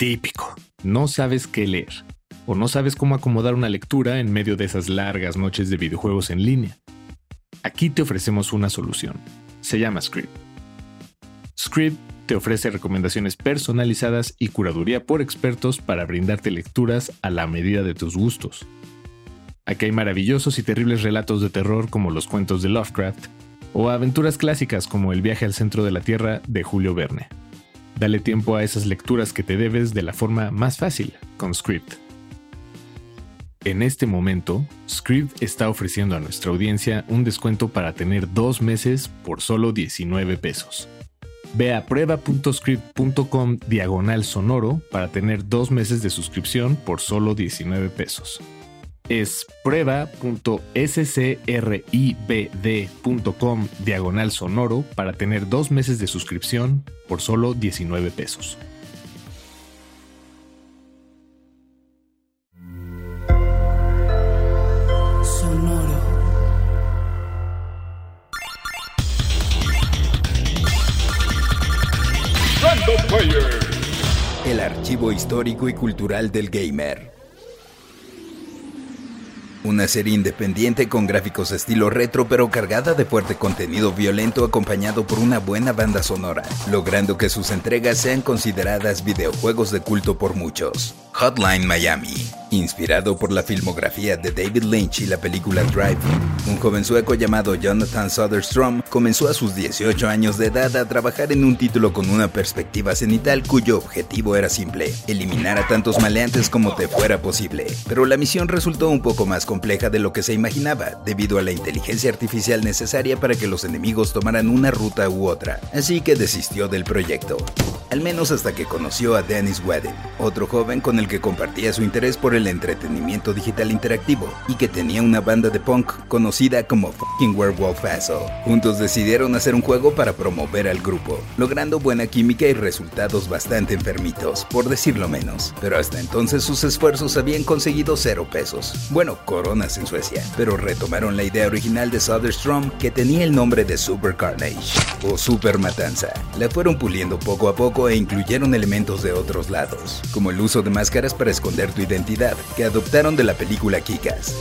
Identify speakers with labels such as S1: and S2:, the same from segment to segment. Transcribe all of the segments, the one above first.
S1: típico. No sabes qué leer o no sabes cómo acomodar una lectura en medio de esas largas noches de videojuegos en línea. Aquí te ofrecemos una solución. Se llama Script. Script te ofrece recomendaciones personalizadas y curaduría por expertos para brindarte lecturas a la medida de tus gustos. Aquí hay maravillosos y terribles relatos de terror como los cuentos de Lovecraft, o aventuras clásicas como El viaje al centro de la Tierra de Julio Verne. Dale tiempo a esas lecturas que te debes de la forma más fácil, con Script. En este momento, Script está ofreciendo a nuestra audiencia un descuento para tener dos meses por solo 19 pesos. Ve a prueba.script.com diagonal sonoro para tener dos meses de suscripción por solo 19 pesos. Es prueba.scribd.com diagonal sonoro para tener dos meses de suscripción por solo 19 pesos.
S2: El archivo histórico y cultural del gamer. Una serie independiente con gráficos estilo retro pero cargada de fuerte contenido violento acompañado por una buena banda sonora, logrando que sus entregas sean consideradas videojuegos de culto por muchos. Hotline Miami, inspirado por la filmografía de David Lynch y la película Drive. Un joven sueco llamado Jonathan Soderstrom comenzó a sus 18 años de edad a trabajar en un título con una perspectiva cenital cuyo objetivo era simple, eliminar a tantos maleantes como te fuera posible. Pero la misión resultó un poco más compleja de lo que se imaginaba, debido a la inteligencia artificial necesaria para que los enemigos tomaran una ruta u otra, así que desistió del proyecto. Al menos hasta que conoció a Dennis Wedden, otro joven con el que compartía su interés por el entretenimiento digital interactivo y que tenía una banda de punk conocida como Fucking Werewolf Asshole. Juntos decidieron hacer un juego para promover al grupo, logrando buena química y resultados bastante enfermitos, por decirlo menos. Pero hasta entonces sus esfuerzos habían conseguido cero pesos. Bueno, coronas en Suecia, pero retomaron la idea original de Soderstrom que tenía el nombre de Super Carnage o Super Matanza. La fueron puliendo poco a poco e incluyeron elementos de otros lados, como el uso de máscaras para esconder tu identidad, que adoptaron de la película Kikas.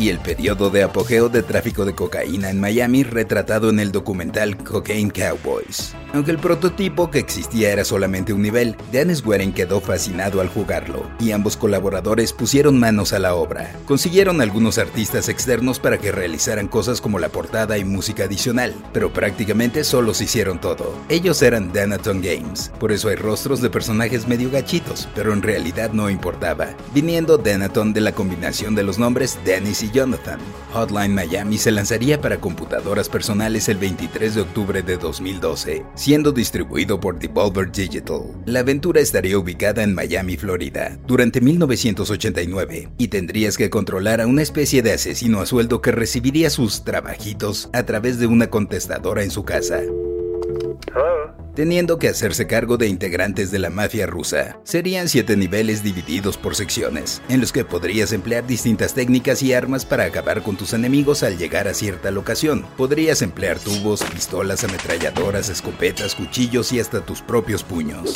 S2: Y el periodo de apogeo de tráfico de cocaína en Miami retratado en el documental Cocaine Cowboys. Aunque el prototipo que existía era solamente un nivel, Dennis Weren quedó fascinado al jugarlo, y ambos colaboradores pusieron manos a la obra. Consiguieron algunos artistas externos para que realizaran cosas como la portada y música adicional, pero prácticamente solos hicieron todo. Ellos eran Danaton Games, por eso hay rostros de personajes medio gachitos, pero en realidad no importaba, viniendo Danaton de la combinación de los nombres Dennis y Jonathan. Hotline Miami se lanzaría para computadoras personales el 23 de octubre de 2012, siendo distribuido por Devolver Digital. La aventura estaría ubicada en Miami, Florida, durante 1989, y tendrías que controlar a una especie de asesino a sueldo que recibiría sus trabajitos a través de una contestadora en su casa teniendo que hacerse cargo de integrantes de la mafia rusa. Serían siete niveles divididos por secciones, en los que podrías emplear distintas técnicas y armas para acabar con tus enemigos al llegar a cierta locación. Podrías emplear tubos, pistolas, ametralladoras, escopetas, cuchillos y hasta tus propios puños.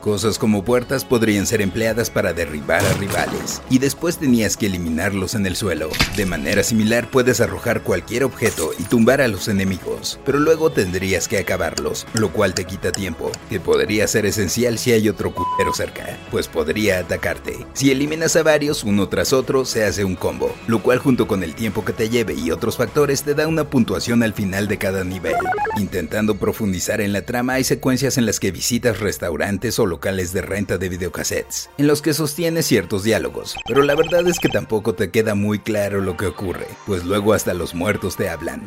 S2: Cosas como puertas podrían ser empleadas para derribar a rivales, y después tenías que eliminarlos en el suelo. De manera similar puedes arrojar cualquier objeto y tumbar a los enemigos, pero luego tendrías que acabarlos, lo cual te quita tiempo, que podría ser esencial si hay otro culero cerca, pues podría atacarte. Si eliminas a varios uno tras otro, se hace un combo, lo cual junto con el tiempo que te lleve y otros factores te da una puntuación al final de cada nivel. Intentando profundizar en la trama hay secuencias en las que visitas restaurantes o locales de renta de videocassettes, en los que sostiene ciertos diálogos, pero la verdad es que tampoco te queda muy claro lo que ocurre, pues luego hasta los muertos te hablan.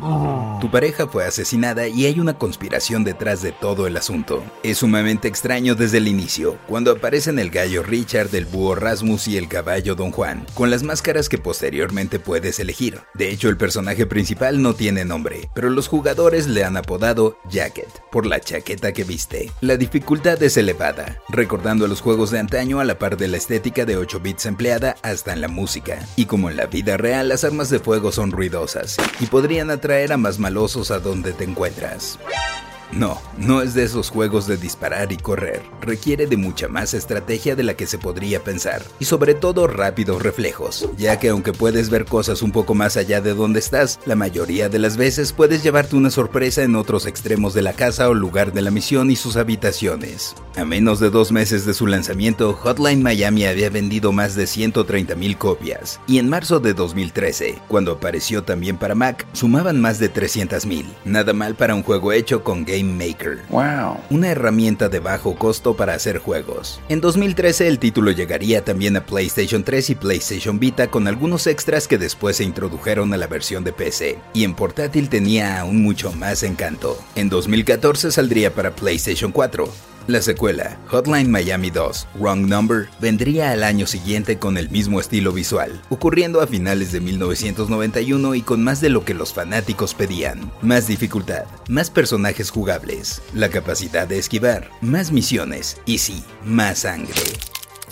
S2: Tu pareja fue asesinada y hay una conspiración detrás de todo el asunto. Es sumamente extraño desde el inicio, cuando aparecen el gallo Richard, el búho Rasmus y el caballo Don Juan, con las máscaras que posteriormente puedes elegir. De hecho, el personaje principal no tiene nombre, pero los jugadores le han apodado Jacket, por la chaqueta que viste. La dificultad es elevada, recordando a los juegos de antaño a la par de la estética de 8 bits empleada hasta en la música. Y como en la vida real, las armas de fuego son ruidosas y podrían atraer a más malosos a donde te encuentras. No, no es de esos juegos de disparar y correr. Requiere de mucha más estrategia de la que se podría pensar. Y sobre todo rápidos reflejos, ya que aunque puedes ver cosas un poco más allá de donde estás, la mayoría de las veces puedes llevarte una sorpresa en otros extremos de la casa o lugar de la misión y sus habitaciones. A menos de dos meses de su lanzamiento, Hotline Miami había vendido más de 130.000 copias, y en marzo de 2013, cuando apareció también para Mac, sumaban más de 300.000. Nada mal para un juego hecho con Game Maker.
S3: Wow.
S2: Una herramienta de bajo costo para hacer juegos. En 2013 el título llegaría también a PlayStation 3 y PlayStation Vita con algunos extras que después se introdujeron a la versión de PC, y en portátil tenía aún mucho más encanto. En 2014 saldría para PlayStation 4, la secuela, Hotline Miami 2, Wrong Number, vendría al año siguiente con el mismo estilo visual, ocurriendo a finales de 1991 y con más de lo que los fanáticos pedían. Más dificultad, más personajes jugables, la capacidad de esquivar, más misiones y sí, más sangre.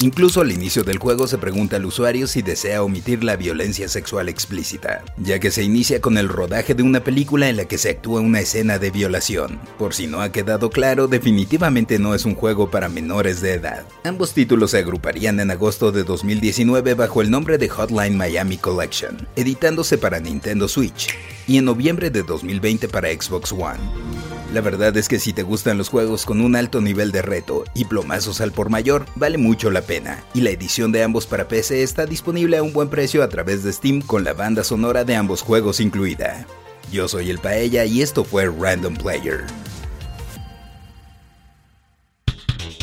S2: Incluso al inicio del juego se pregunta al usuario si desea omitir la violencia sexual explícita, ya que se inicia con el rodaje de una película en la que se actúa una escena de violación. Por si no ha quedado claro, definitivamente no es un juego para menores de edad. Ambos títulos se agruparían en agosto de 2019 bajo el nombre de Hotline Miami Collection, editándose para Nintendo Switch, y en noviembre de 2020 para Xbox One. La verdad es que si te gustan los juegos con un alto nivel de reto y plomazos al por mayor, vale mucho la pena, y la edición de ambos para PC está disponible a un buen precio a través de Steam con la banda sonora de ambos juegos incluida. Yo soy el Paella y esto fue Random Player.